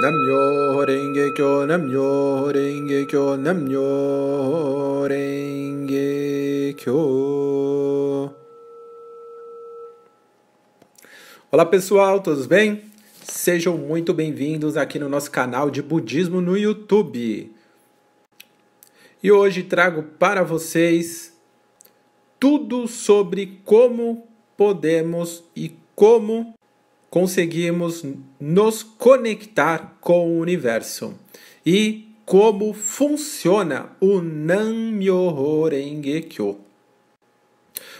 Namyo Renge Kyo, Namyo Renge Kyo, Namyo Renge Kyo. Olá pessoal, todos bem? Sejam muito bem-vindos aqui no nosso canal de Budismo no YouTube. E hoje trago para vocês tudo sobre como podemos e como conseguimos nos conectar com o universo e como funciona o Nam-myoho Renge Kyo.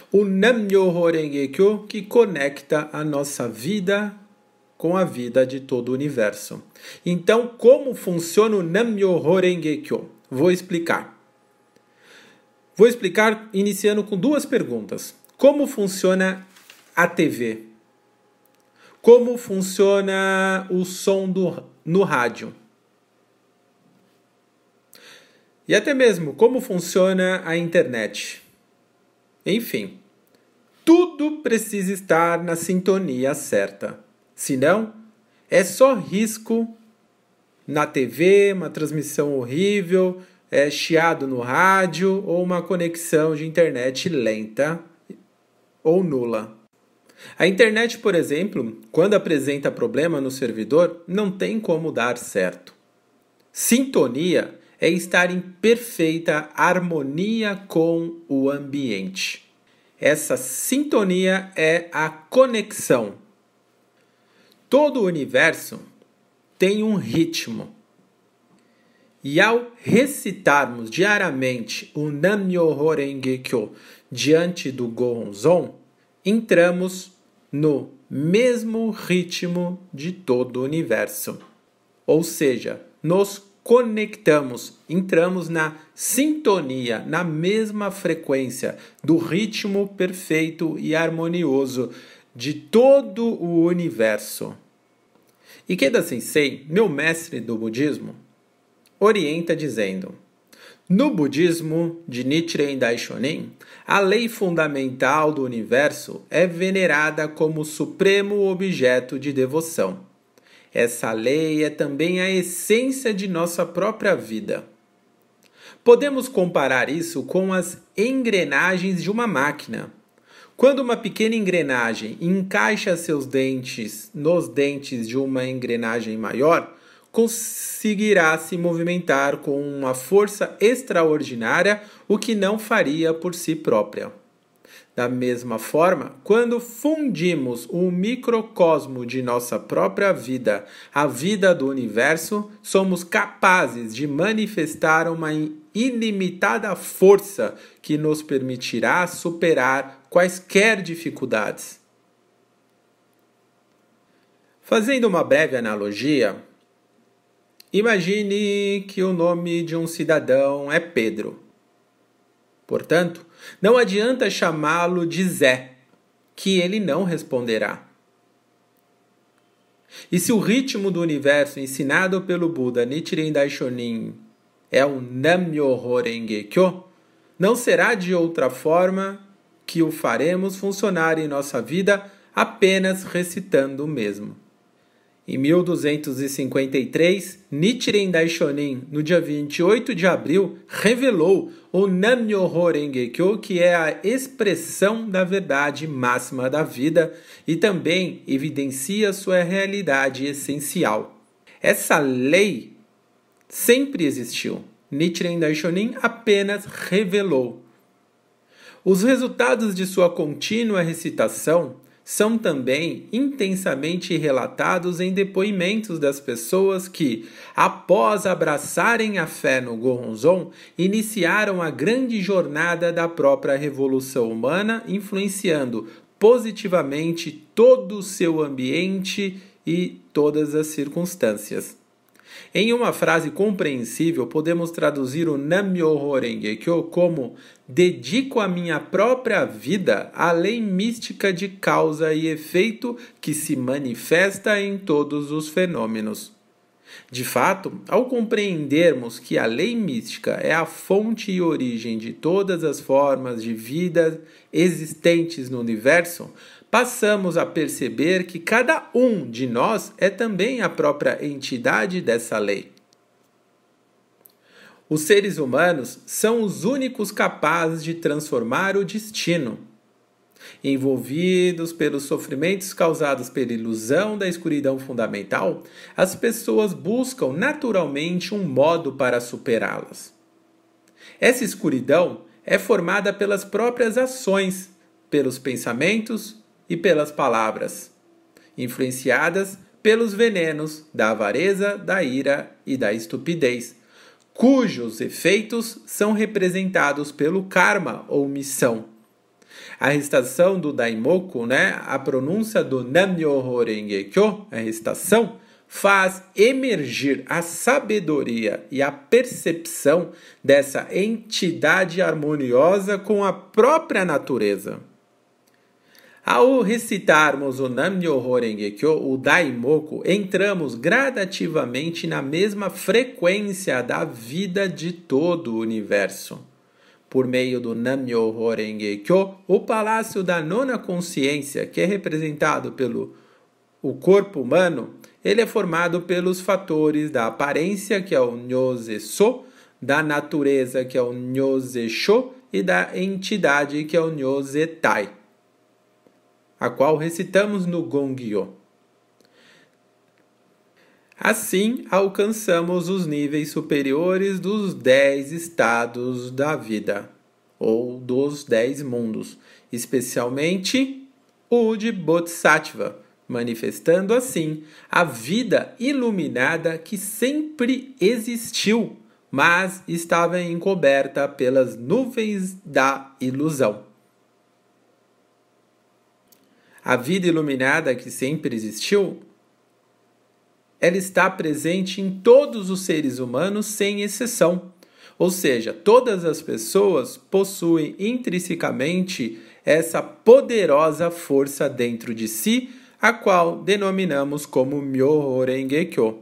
O Nam-myoho Renge Kyo que conecta a nossa vida com a vida de todo o universo. Então, como funciona o Nam-myoho Renge Kyo? Vou explicar. Vou explicar iniciando com duas perguntas. Como funciona a TV? Como funciona o som do, no rádio? E até mesmo como funciona a internet. Enfim, tudo precisa estar na sintonia certa. Senão, é só risco na TV, uma transmissão horrível, é, chiado no rádio ou uma conexão de internet lenta ou nula. A internet, por exemplo, quando apresenta problema no servidor, não tem como dar certo. Sintonia é estar em perfeita harmonia com o ambiente. Essa sintonia é a conexão. Todo o universo tem um ritmo. E ao recitarmos diariamente o Nam-myoho Renge Kyo diante do Gohonzon, entramos no mesmo ritmo de todo o universo. Ou seja, nos conectamos, entramos na sintonia, na mesma frequência do ritmo perfeito e harmonioso de todo o universo. Ikeda Sensei, meu mestre do budismo, orienta dizendo: no budismo de Nichiren Daishonin, a lei fundamental do universo é venerada como supremo objeto de devoção. Essa lei é também a essência de nossa própria vida. Podemos comparar isso com as engrenagens de uma máquina. Quando uma pequena engrenagem encaixa seus dentes nos dentes de uma engrenagem maior, conseguirá se movimentar com uma força extraordinária, o que não faria por si própria. Da mesma forma, quando fundimos o microcosmo de nossa própria vida à vida do universo, somos capazes de manifestar uma ilimitada força que nos permitirá superar quaisquer dificuldades. Fazendo uma breve analogia, Imagine que o nome de um cidadão é Pedro. Portanto, não adianta chamá-lo de Zé, que ele não responderá. E se o ritmo do universo ensinado pelo Buda Nichiren Daishonin é o Nam-myoho Renge Kyo, não será de outra forma que o faremos funcionar em nossa vida apenas recitando o mesmo. Em 1253, Nichiren Daishonin, no dia 28 de abril, revelou o Nam-myoho que é a expressão da verdade máxima da vida e também evidencia sua realidade essencial. Essa lei sempre existiu. Nichiren Daishonin apenas revelou. Os resultados de sua contínua recitação são também intensamente relatados em depoimentos das pessoas que, após abraçarem a fé no Goronzon, iniciaram a grande jornada da própria revolução humana, influenciando positivamente todo o seu ambiente e todas as circunstâncias. Em uma frase compreensível, podemos traduzir o Nam-myoho Renge-kyo como dedico a minha própria vida à lei mística de causa e efeito que se manifesta em todos os fenômenos. De fato, ao compreendermos que a lei mística é a fonte e origem de todas as formas de vida existentes no universo, passamos a perceber que cada um de nós é também a própria entidade dessa lei. Os seres humanos são os únicos capazes de transformar o destino. Envolvidos pelos sofrimentos causados pela ilusão da escuridão fundamental, as pessoas buscam naturalmente um modo para superá-las. Essa escuridão é formada pelas próprias ações, pelos pensamentos e pelas palavras, influenciadas pelos venenos da avareza, da ira e da estupidez cujos efeitos são representados pelo karma ou missão. A recitação do Daimoku, né, a pronúncia do Nam-myoho Renge-kyo, a recitação, faz emergir a sabedoria e a percepção dessa entidade harmoniosa com a própria natureza. Ao recitarmos o Nam-myoho Renge-kyo, o Daimoku, entramos gradativamente na mesma frequência da vida de todo o universo. Por meio do Nam-myoho Renge-kyo, o palácio da nona consciência, que é representado pelo o corpo humano, ele é formado pelos fatores da aparência, que é o Nyose-so, da natureza, que é o Nyose-sho, e da entidade, que é o Nyose-tai a qual recitamos no Gongyo. Assim, alcançamos os níveis superiores dos dez estados da vida, ou dos dez mundos, especialmente o de Bodhisattva, manifestando assim a vida iluminada que sempre existiu, mas estava encoberta pelas nuvens da ilusão. A vida iluminada que sempre existiu, ela está presente em todos os seres humanos sem exceção. Ou seja, todas as pessoas possuem intrinsecamente essa poderosa força dentro de si, a qual denominamos como Myoho Renge Kyo.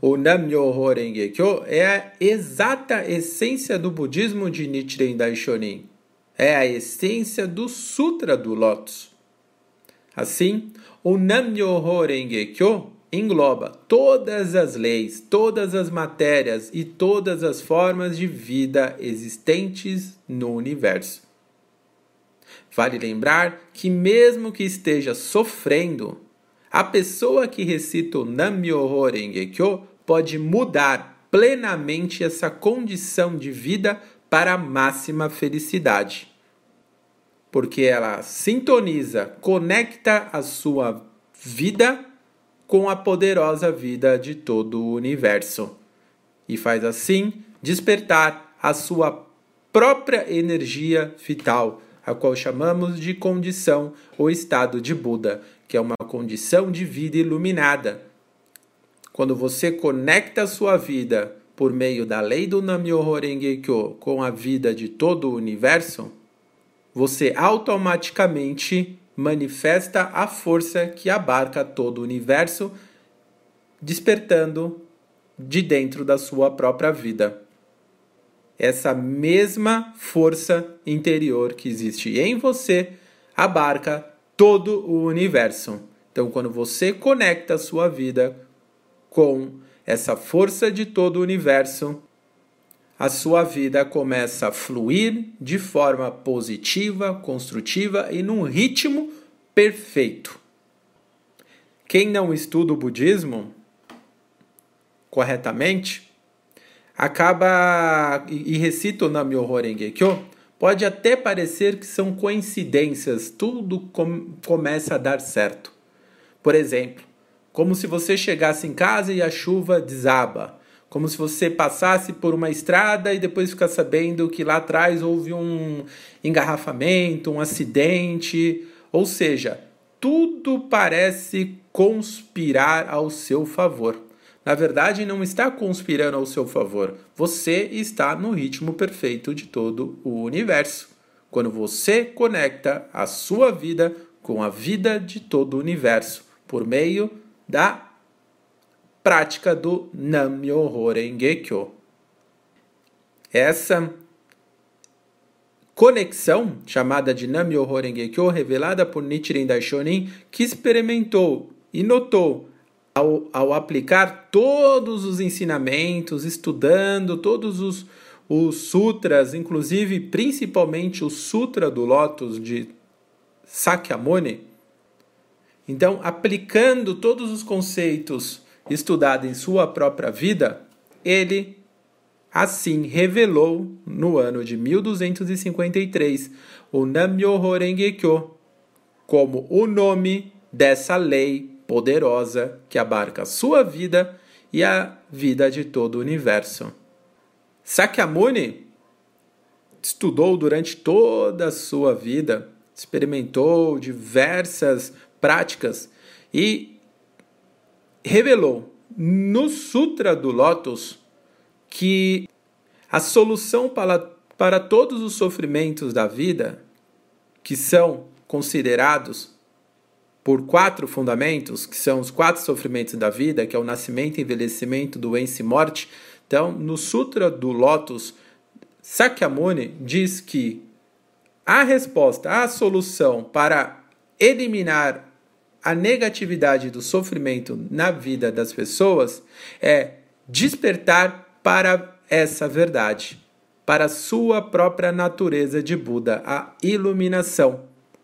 O Nam-myoho Renge Kyo é a exata essência do budismo de Nichiren Daishonin é a essência do Sutra do Lótus. Assim, o Nam-myoho Renge Kyo engloba todas as leis, todas as matérias e todas as formas de vida existentes no universo. Vale lembrar que, mesmo que esteja sofrendo, a pessoa que recita o Nam-myoho Renge Kyo pode mudar plenamente essa condição de vida para a máxima felicidade. Porque ela sintoniza, conecta a sua vida com a poderosa vida de todo o universo e faz assim despertar a sua própria energia vital, a qual chamamos de condição ou estado de Buda, que é uma condição de vida iluminada. Quando você conecta a sua vida por meio da lei do Nam-myoho Renge Kyo com a vida de todo o universo, você automaticamente manifesta a força que abarca todo o universo, despertando de dentro da sua própria vida. Essa mesma força interior que existe em você abarca todo o universo. Então, quando você conecta a sua vida com essa força de todo o universo, a sua vida começa a fluir de forma positiva, construtiva e num ritmo perfeito. Quem não estuda o budismo corretamente acaba e recita o Nam-myoho Renge Kyo, pode até parecer que são coincidências, tudo com, começa a dar certo. Por exemplo, como se você chegasse em casa e a chuva desaba, como se você passasse por uma estrada e depois ficar sabendo que lá atrás houve um engarrafamento, um acidente, ou seja, tudo parece conspirar ao seu favor. Na verdade, não está conspirando ao seu favor. Você está no ritmo perfeito de todo o universo. Quando você conecta a sua vida com a vida de todo o universo por meio da prática do Nam-myoho Renge Kyo. Essa conexão, chamada de Nam-myoho Renge-kyo, revelada por Nichiren Daishonin, que experimentou e notou ao, ao aplicar todos os ensinamentos, estudando todos os, os sutras, inclusive principalmente o Sutra do Lótus de Sakyamuni. Então, aplicando todos os conceitos estudados em sua própria vida, ele assim revelou no ano de 1253 o Nam-myoho Renge-kyo como o nome dessa lei poderosa que abarca a sua vida e a vida de todo o universo. Sakyamuni estudou durante toda a sua vida, experimentou diversas práticas e revelou no Sutra do Lótus que a solução para, para todos os sofrimentos da vida, que são considerados por quatro fundamentos, que são os quatro sofrimentos da vida, que é o nascimento, envelhecimento, doença e morte. Então, no Sutra do Lótus, Sakyamuni diz que a resposta, a solução para eliminar a negatividade do sofrimento na vida das pessoas é despertar para essa verdade, para a sua própria natureza de Buda, a iluminação,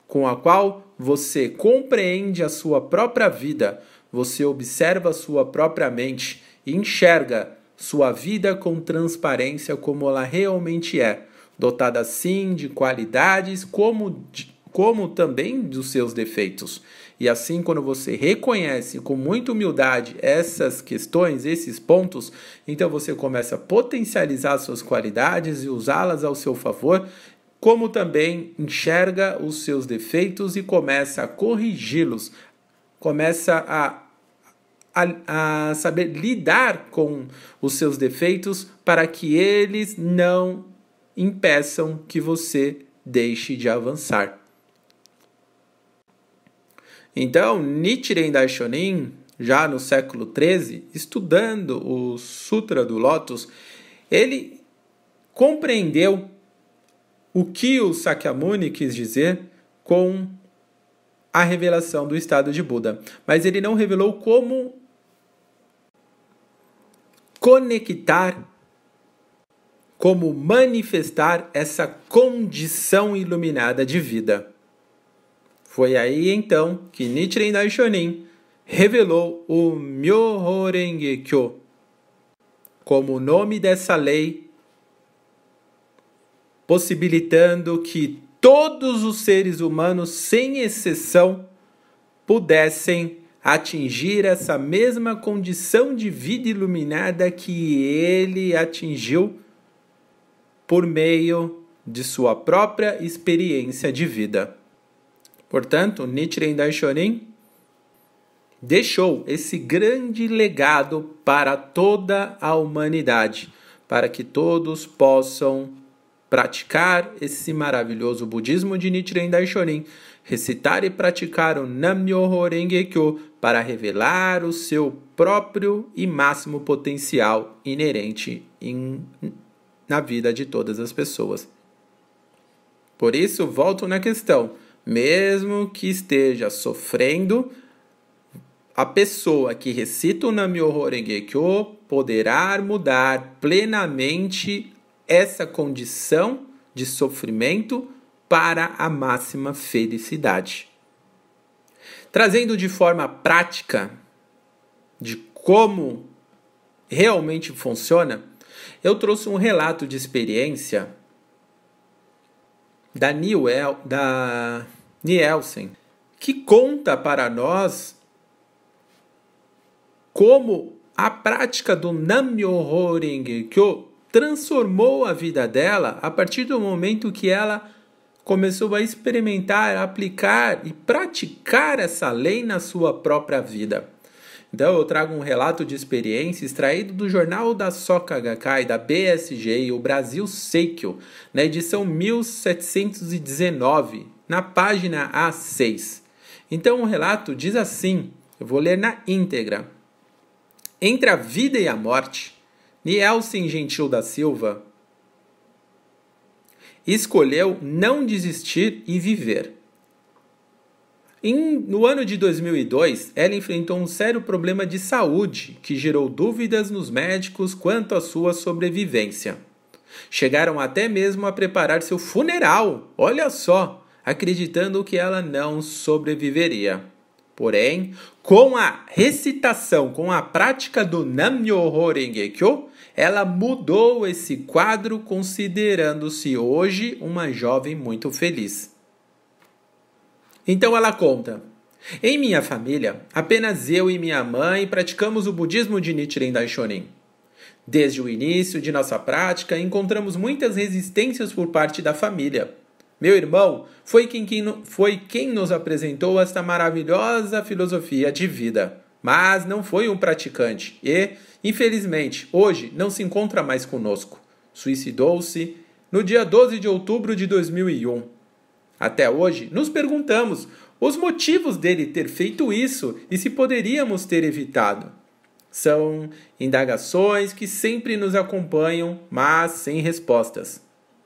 com a qual você compreende a sua própria vida, você observa a sua própria mente e enxerga sua vida com transparência como ela realmente é, dotada sim de qualidades como, como também dos seus defeitos. E assim, quando você reconhece com muita humildade essas questões, esses pontos, então você começa a potencializar suas qualidades e usá-las ao seu favor, como também enxerga os seus defeitos e começa a corrigi-los, começa a, a, a saber lidar com os seus defeitos para que eles não impeçam que você deixe de avançar. Então, Nichiren Daishonin, já no século XIII, estudando o Sutra do Lótus, ele compreendeu o que o Sakyamuni quis dizer com a revelação do estado de Buda, mas ele não revelou como conectar, como manifestar essa condição iluminada de vida. Foi aí então que Nichiren Daishonin revelou o Myoho Renge como o nome dessa lei, possibilitando que todos os seres humanos, sem exceção, pudessem atingir essa mesma condição de vida iluminada que ele atingiu por meio de sua própria experiência de vida. Portanto, Nichiren Daishonin deixou esse grande legado para toda a humanidade, para que todos possam praticar esse maravilhoso budismo de Nichiren Daishonin, recitar e praticar o Nam-myoho Renge Kyo para revelar o seu próprio e máximo potencial inerente em, na vida de todas as pessoas. Por isso, volto na questão mesmo que esteja sofrendo, a pessoa que recita o Nam-myoho Renge Kyo poderá mudar plenamente essa condição de sofrimento para a máxima felicidade. Trazendo de forma prática de como realmente funciona, eu trouxe um relato de experiência da, Niel, da Nielsen, que conta para nós como a prática do Nam-myoho Renge Kyo transformou a vida dela a partir do momento que ela começou a experimentar, aplicar e praticar essa lei na sua própria vida. Então eu trago um relato de experiência extraído do jornal da Soka Gakkai, da BSG o Brasil Seikyo, na edição 1719, na página A6. Então o relato diz assim, eu vou ler na íntegra. Entre a vida e a morte, Nielsen Gentil da Silva escolheu não desistir e viver. Em, no ano de 2002, ela enfrentou um sério problema de saúde que gerou dúvidas nos médicos quanto à sua sobrevivência. Chegaram até mesmo a preparar seu funeral, olha só, acreditando que ela não sobreviveria. Porém, com a recitação, com a prática do Nam-myoho Renge-kyo, ela mudou esse quadro considerando-se hoje uma jovem muito feliz. Então ela conta: Em minha família, apenas eu e minha mãe praticamos o budismo de Nichiren Daishonin. Desde o início de nossa prática, encontramos muitas resistências por parte da família. Meu irmão foi quem, quem, foi quem nos apresentou esta maravilhosa filosofia de vida, mas não foi um praticante e, infelizmente, hoje não se encontra mais conosco. Suicidou-se no dia 12 de outubro de 2001. Até hoje, nos perguntamos os motivos dele ter feito isso e se poderíamos ter evitado. São indagações que sempre nos acompanham, mas sem respostas.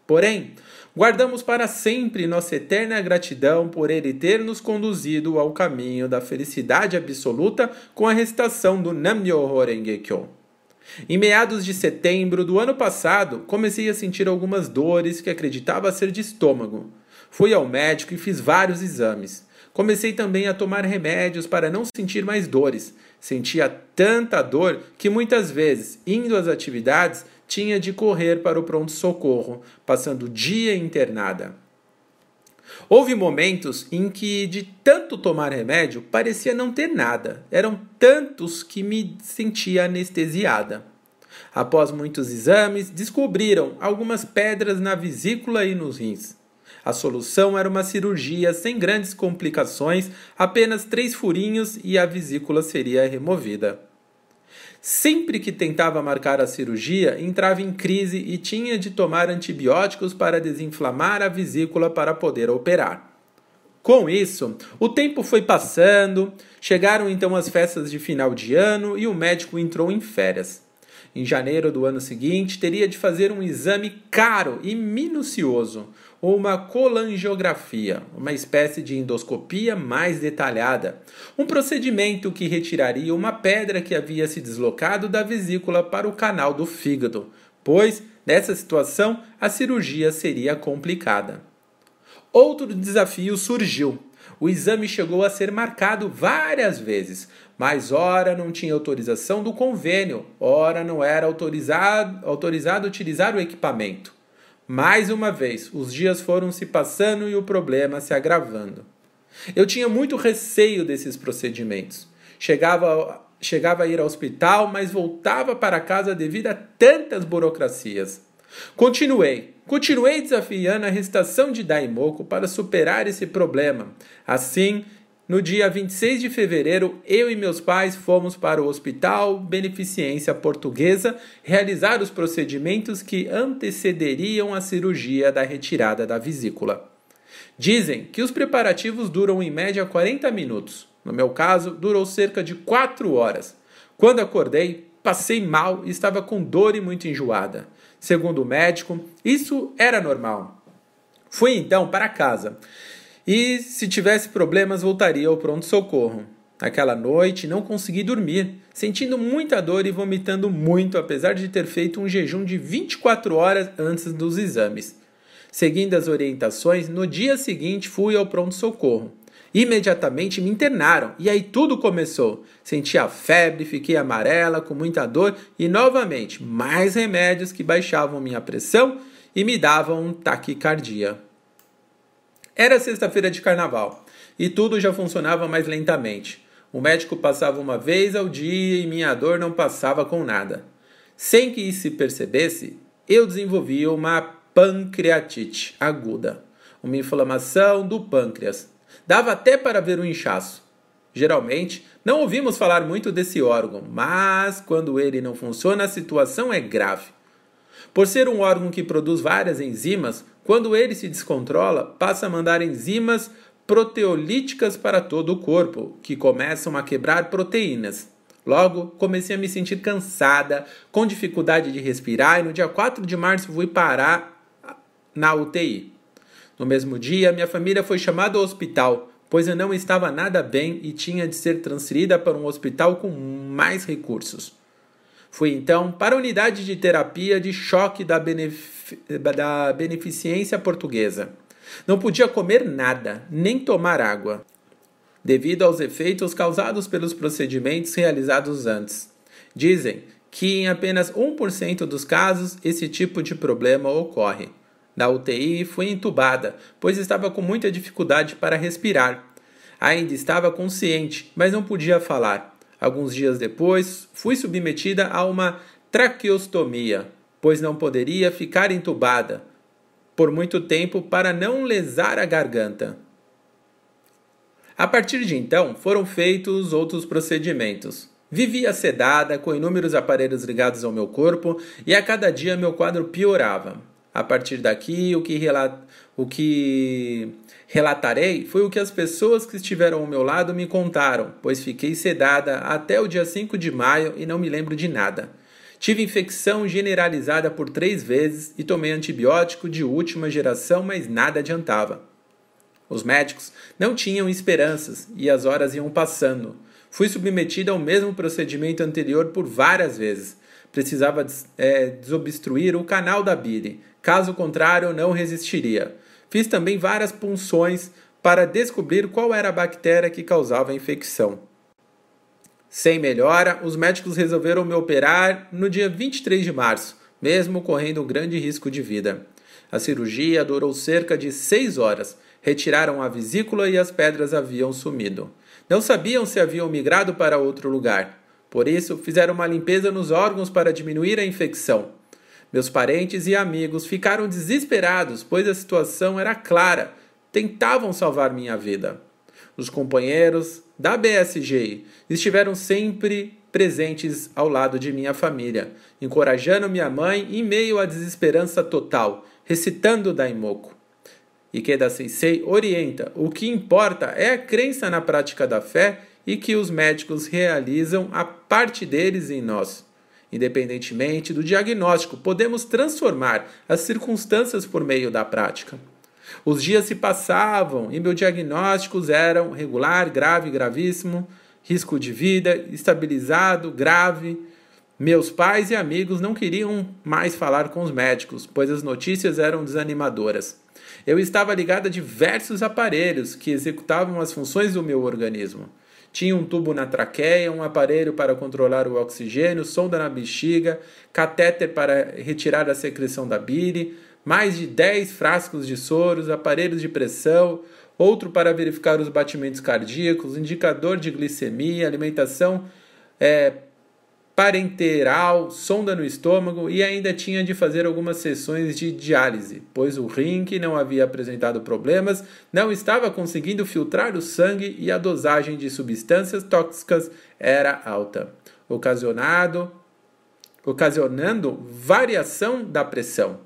Porém, guardamos para sempre nossa eterna gratidão por ele ter nos conduzido ao caminho da felicidade absoluta com a recitação do Nam-myoho Renge Kyo. Em meados de setembro do ano passado, comecei a sentir algumas dores que acreditava ser de estômago. Fui ao médico e fiz vários exames. Comecei também a tomar remédios para não sentir mais dores. Sentia tanta dor que muitas vezes, indo às atividades, tinha de correr para o pronto-socorro, passando o dia internada. Houve momentos em que, de tanto tomar remédio, parecia não ter nada. Eram tantos que me sentia anestesiada. Após muitos exames, descobriram algumas pedras na vesícula e nos rins. A solução era uma cirurgia sem grandes complicações, apenas três furinhos e a vesícula seria removida. Sempre que tentava marcar a cirurgia, entrava em crise e tinha de tomar antibióticos para desinflamar a vesícula para poder operar. Com isso, o tempo foi passando, chegaram então as festas de final de ano e o médico entrou em férias. Em janeiro do ano seguinte, teria de fazer um exame caro e minucioso, uma colangiografia, uma espécie de endoscopia mais detalhada, um procedimento que retiraria uma pedra que havia se deslocado da vesícula para o canal do fígado, pois, nessa situação, a cirurgia seria complicada. Outro desafio surgiu. O exame chegou a ser marcado várias vezes, mas ora não tinha autorização do convênio, ora não era autorizado, autorizado utilizar o equipamento. Mais uma vez, os dias foram se passando e o problema se agravando. Eu tinha muito receio desses procedimentos. Chegava, chegava a ir ao hospital, mas voltava para casa devido a tantas burocracias. Continuei, continuei desafiando a recitação de Daimoku para superar esse problema. Assim, no dia 26 de fevereiro, eu e meus pais fomos para o Hospital Beneficência Portuguesa realizar os procedimentos que antecederiam a cirurgia da retirada da vesícula. Dizem que os preparativos duram em média 40 minutos. No meu caso, durou cerca de 4 horas. Quando acordei, passei mal e estava com dor e muito enjoada. Segundo o médico, isso era normal. Fui então para casa e, se tivesse problemas, voltaria ao pronto-socorro. Aquela noite não consegui dormir, sentindo muita dor e vomitando muito, apesar de ter feito um jejum de 24 horas antes dos exames. Seguindo as orientações, no dia seguinte fui ao pronto-socorro. Imediatamente me internaram e aí tudo começou. Senti a febre, fiquei amarela, com muita dor e novamente mais remédios que baixavam minha pressão e me davam taquicardia. Era sexta-feira de carnaval e tudo já funcionava mais lentamente. O médico passava uma vez ao dia e minha dor não passava com nada. Sem que se percebesse, eu desenvolvia uma pancreatite aguda, uma inflamação do pâncreas. Dava até para ver um inchaço. Geralmente, não ouvimos falar muito desse órgão, mas quando ele não funciona, a situação é grave. Por ser um órgão que produz várias enzimas, quando ele se descontrola, passa a mandar enzimas proteolíticas para todo o corpo, que começam a quebrar proteínas. Logo, comecei a me sentir cansada, com dificuldade de respirar, e no dia 4 de março fui parar na UTI. No mesmo dia, minha família foi chamada ao hospital, pois eu não estava nada bem e tinha de ser transferida para um hospital com mais recursos. Fui então para a unidade de terapia de choque da, benef... da beneficência portuguesa. Não podia comer nada, nem tomar água, devido aos efeitos causados pelos procedimentos realizados antes. Dizem que em apenas 1% dos casos esse tipo de problema ocorre. Na UTI fui entubada, pois estava com muita dificuldade para respirar. Ainda estava consciente, mas não podia falar. Alguns dias depois, fui submetida a uma traqueostomia, pois não poderia ficar entubada por muito tempo para não lesar a garganta. A partir de então, foram feitos outros procedimentos. Vivia sedada, com inúmeros aparelhos ligados ao meu corpo, e a cada dia meu quadro piorava. A partir daqui, o que, o que relatarei foi o que as pessoas que estiveram ao meu lado me contaram, pois fiquei sedada até o dia 5 de maio e não me lembro de nada. Tive infecção generalizada por três vezes e tomei antibiótico de última geração, mas nada adiantava. Os médicos não tinham esperanças e as horas iam passando. Fui submetida ao mesmo procedimento anterior por várias vezes. Precisava é, desobstruir o canal da bile, caso contrário, não resistiria. Fiz também várias punções para descobrir qual era a bactéria que causava a infecção. Sem melhora, os médicos resolveram me operar no dia 23 de março, mesmo correndo um grande risco de vida. A cirurgia durou cerca de seis horas. Retiraram a vesícula e as pedras haviam sumido. Não sabiam se haviam migrado para outro lugar. Por isso, fizeram uma limpeza nos órgãos para diminuir a infecção. Meus parentes e amigos ficaram desesperados, pois a situação era clara. Tentavam salvar minha vida. Os companheiros da BSG estiveram sempre presentes ao lado de minha família, encorajando minha mãe em meio à desesperança total, recitando Daimoku. Ikeda Sensei orienta: o que importa é a crença na prática da fé e que os médicos realizam a parte deles em nós. Independentemente do diagnóstico, podemos transformar as circunstâncias por meio da prática. Os dias se passavam e meus diagnósticos eram regular, grave, gravíssimo, risco de vida, estabilizado, grave. Meus pais e amigos não queriam mais falar com os médicos, pois as notícias eram desanimadoras. Eu estava ligado a diversos aparelhos que executavam as funções do meu organismo. Tinha um tubo na traqueia, um aparelho para controlar o oxigênio, sonda na bexiga, catéter para retirar a secreção da bile, mais de 10 frascos de soros, aparelhos de pressão, outro para verificar os batimentos cardíacos, indicador de glicemia, alimentação é, parenteral, sonda no estômago e ainda tinha de fazer algumas sessões de diálise, pois o rim, que não havia apresentado problemas, não estava conseguindo filtrar o sangue e a dosagem de substâncias tóxicas era alta, ocasionado, ocasionando variação da pressão.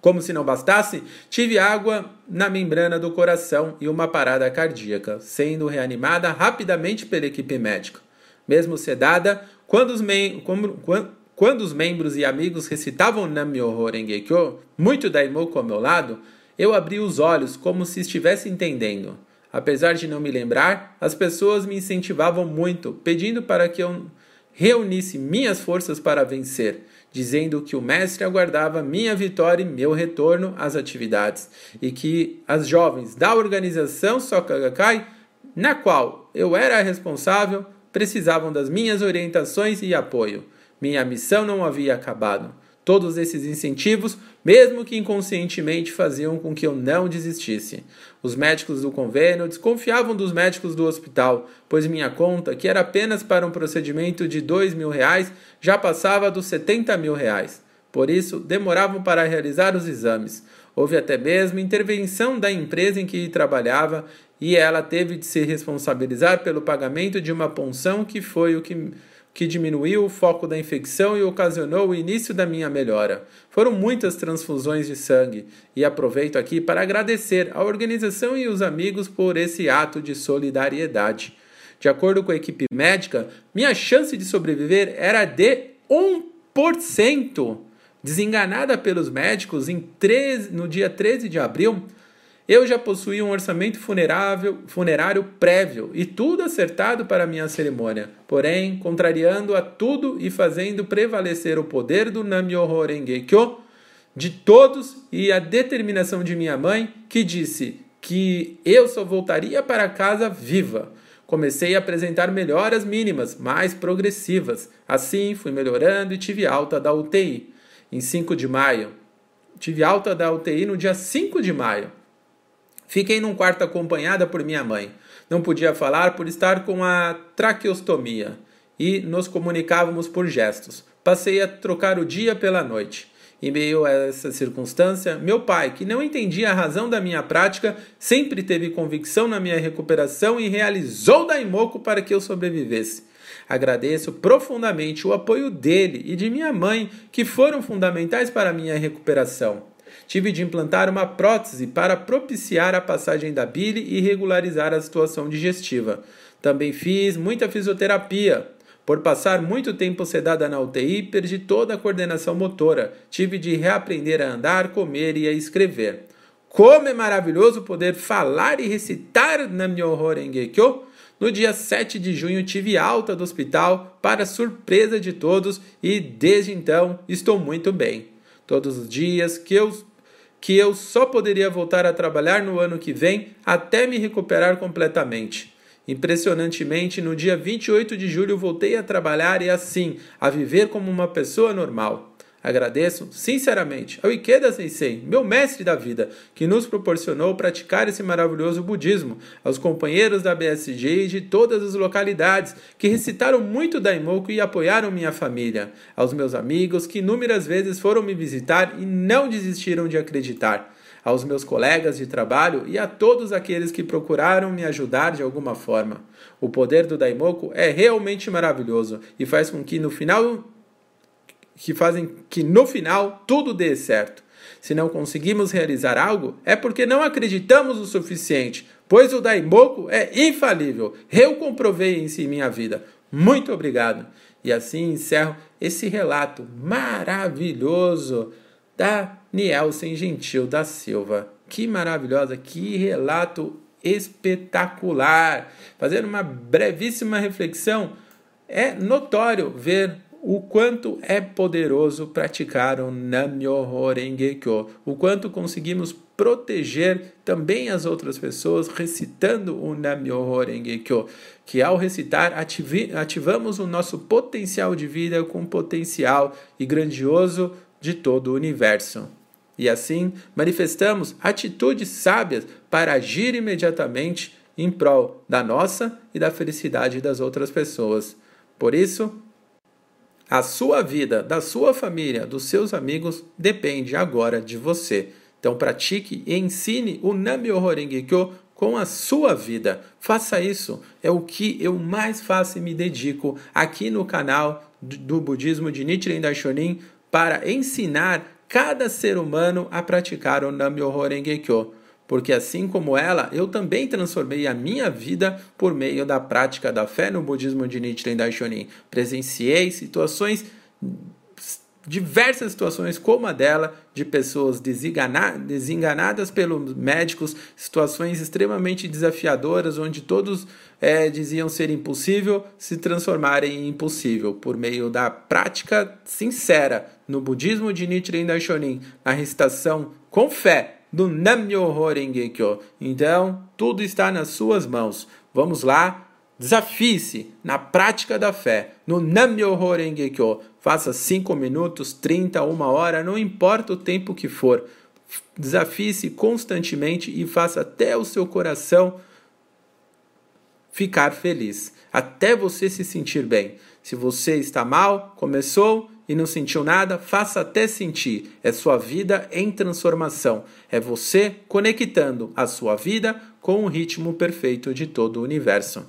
Como se não bastasse, tive água na membrana do coração e uma parada cardíaca, sendo reanimada rapidamente pela equipe médica. Mesmo sedada, quando os, quando, quando os membros e amigos recitavam Nam-myoho Renge-kyo, muito Daimoku ao meu lado, eu abri os olhos como se estivesse entendendo. Apesar de não me lembrar, as pessoas me incentivavam muito, pedindo para que eu reunisse minhas forças para vencer, dizendo que o mestre aguardava minha vitória e meu retorno às atividades, e que as jovens da organização Sokagakai, na qual eu era responsável, precisavam das minhas orientações e apoio. Minha missão não havia acabado. Todos esses incentivos, mesmo que inconscientemente, faziam com que eu não desistisse. Os médicos do convênio desconfiavam dos médicos do hospital, pois minha conta, que era apenas para um procedimento de dois mil reais, já passava dos 70 mil reais. Por isso, demoravam para realizar os exames. Houve até mesmo intervenção da empresa em que trabalhava e ela teve de se responsabilizar pelo pagamento de uma punção que foi o que, que diminuiu o foco da infecção e ocasionou o início da minha melhora. Foram muitas transfusões de sangue e aproveito aqui para agradecer a organização e os amigos por esse ato de solidariedade. De acordo com a equipe médica, minha chance de sobreviver era de 1%. Desenganada pelos médicos, 13, no dia 13 de abril, eu já possuía um orçamento funerário prévio e tudo acertado para minha cerimônia. Porém, contrariando a tudo e fazendo prevalecer o poder do Namyoho Renge Kyo de todos e a determinação de minha mãe, que disse que eu só voltaria para casa viva. Comecei a apresentar melhoras mínimas, mais progressivas. Assim, fui melhorando e tive alta da UTI. Em 5 de maio, tive alta da UTI no dia 5 de maio. Fiquei num quarto acompanhada por minha mãe. Não podia falar por estar com a traqueostomia e nos comunicávamos por gestos. Passei a trocar o dia pela noite. Em meio a essa circunstância, meu pai, que não entendia a razão da minha prática, sempre teve convicção na minha recuperação e realizou Daimoku para que eu sobrevivesse. Agradeço profundamente o apoio dele e de minha mãe, que foram fundamentais para a minha recuperação. Tive de implantar uma prótese para propiciar a passagem da bile e regularizar a situação digestiva. Também fiz muita fisioterapia. Por passar muito tempo sedada na UTI, perdi toda a coordenação motora. Tive de reaprender a andar, comer e a escrever. Como é maravilhoso poder falar e recitar Nam-myoho! No dia 7 de junho tive alta do hospital, para surpresa de todos, e desde então estou muito bem. Todos os dias que eu que eu só poderia voltar a trabalhar no ano que vem até me recuperar completamente. Impressionantemente, no dia 28 de julho voltei a trabalhar e assim, a viver como uma pessoa normal. Agradeço, sinceramente, ao Ikeda Sensei, meu mestre da vida, que nos proporcionou praticar esse maravilhoso budismo, aos companheiros da BSG e de todas as localidades, que recitaram muito Daimoku e apoiaram minha família, aos meus amigos, que inúmeras vezes foram me visitar e não desistiram de acreditar, aos meus colegas de trabalho e a todos aqueles que procuraram me ajudar de alguma forma. O poder do Daimoku é realmente maravilhoso e faz com que no final que fazem que no final tudo dê certo. Se não conseguimos realizar algo, é porque não acreditamos o suficiente, pois o Daimoku é infalível. Eu comprovei isso em minha vida. Muito obrigado. E assim encerro esse relato maravilhoso da Nielsen Gentil da Silva. Que maravilhosa, que relato espetacular. Fazendo uma brevíssima reflexão, é notório ver o quanto é poderoso praticar o Nam-myoho o quanto conseguimos proteger também as outras pessoas recitando o Nam-myoho que ao recitar ativamos o nosso potencial de vida com potencial e grandioso de todo o universo. E assim manifestamos atitudes sábias para agir imediatamente em prol da nossa e da felicidade das outras pessoas. Por isso, a sua vida, da sua família, dos seus amigos depende agora de você. Então pratique e ensine o Nam-myoho Renge Kyo com a sua vida. Faça isso. É o que eu mais faço e me dedico aqui no canal do Budismo de Nichiren Daishonin para ensinar cada ser humano a praticar o Nam-myoho Renge Kyo porque assim como ela, eu também transformei a minha vida por meio da prática da fé no budismo de Nichiren Daishonin. Presenciei situações diversas situações como a dela, de pessoas desenganadas pelos médicos, situações extremamente desafiadoras, onde todos é, diziam ser impossível, se transformarem em impossível, por meio da prática sincera no budismo de Nichiren Daishonin, na recitação com fé do Nam-myoho Renge Kyo. Então, tudo está nas suas mãos. Vamos lá, desafie-se na prática da fé, no Nam-myoho Renge Kyo. Faça 5 minutos, 30, uma hora, não importa o tempo que for. Desafie-se constantemente e faça até o seu coração ficar feliz, até você se sentir bem. Se você está mal, começou, e não sentiu nada, faça até sentir. É sua vida em transformação. É você conectando a sua vida com o ritmo perfeito de todo o universo.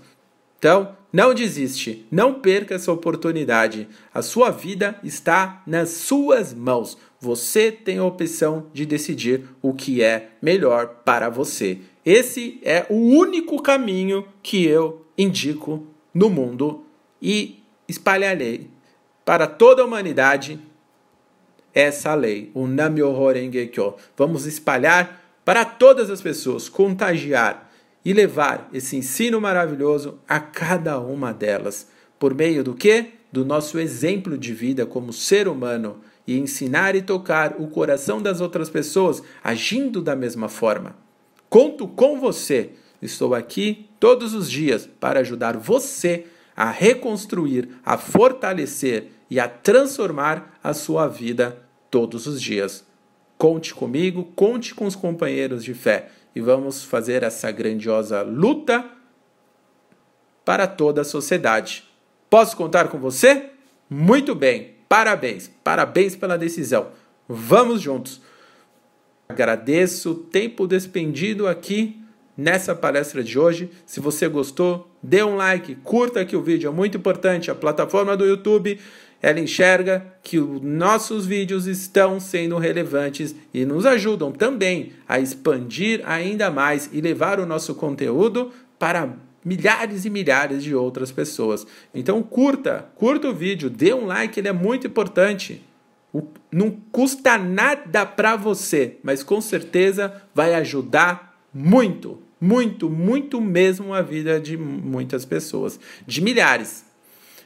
Então, não desiste, não perca essa oportunidade. A sua vida está nas suas mãos. Você tem a opção de decidir o que é melhor para você. Esse é o único caminho que eu indico no mundo e espalharei para toda a humanidade essa lei, o Namyoho. Vamos espalhar para todas as pessoas, contagiar e levar esse ensino maravilhoso a cada uma delas. Por meio do que? Do nosso exemplo de vida como ser humano e ensinar e tocar o coração das outras pessoas agindo da mesma forma. Conto com você. Estou aqui todos os dias para ajudar você a reconstruir, a fortalecer e a transformar a sua vida todos os dias. Conte comigo, conte com os companheiros de fé e vamos fazer essa grandiosa luta para toda a sociedade. Posso contar com você? Muito bem, parabéns, parabéns pela decisão. Vamos juntos. Agradeço o tempo despendido aqui nessa palestra de hoje. Se você gostou, dê um like, curta aqui o vídeo, é muito importante. A plataforma do YouTube ela enxerga que os nossos vídeos estão sendo relevantes e nos ajudam também a expandir ainda mais e levar o nosso conteúdo para milhares e milhares de outras pessoas. Então curta, curta o vídeo, dê um like, ele é muito importante. Não custa nada para você, mas com certeza vai ajudar muito, muito, muito mesmo a vida de muitas pessoas, de milhares.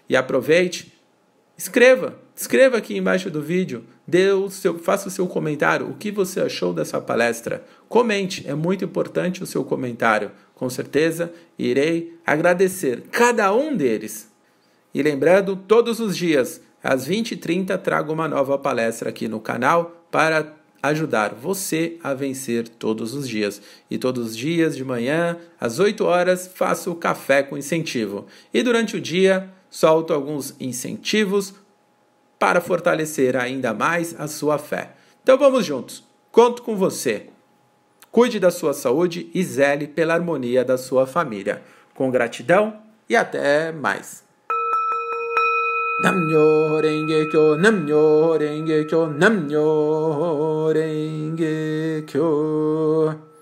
E aproveite, escreva, escreva aqui embaixo do vídeo, dê o seu, faça o seu comentário, o que você achou dessa palestra. Comente, é muito importante o seu comentário. Com certeza irei agradecer cada um deles. E lembrando, todos os dias às 20h30 trago uma nova palestra aqui no canal para ajudar você a vencer todos os dias. E todos os dias de manhã, às 8 horas, faço o café com incentivo. E durante o dia, solto alguns incentivos para fortalecer ainda mais a sua fé. Então vamos juntos. Conto com você. Cuide da sua saúde e zele pela harmonia da sua família. Com gratidão e até mais. Namyo Renge Kyo, Namyo Renge Kyo, Namyo Renge Kyo.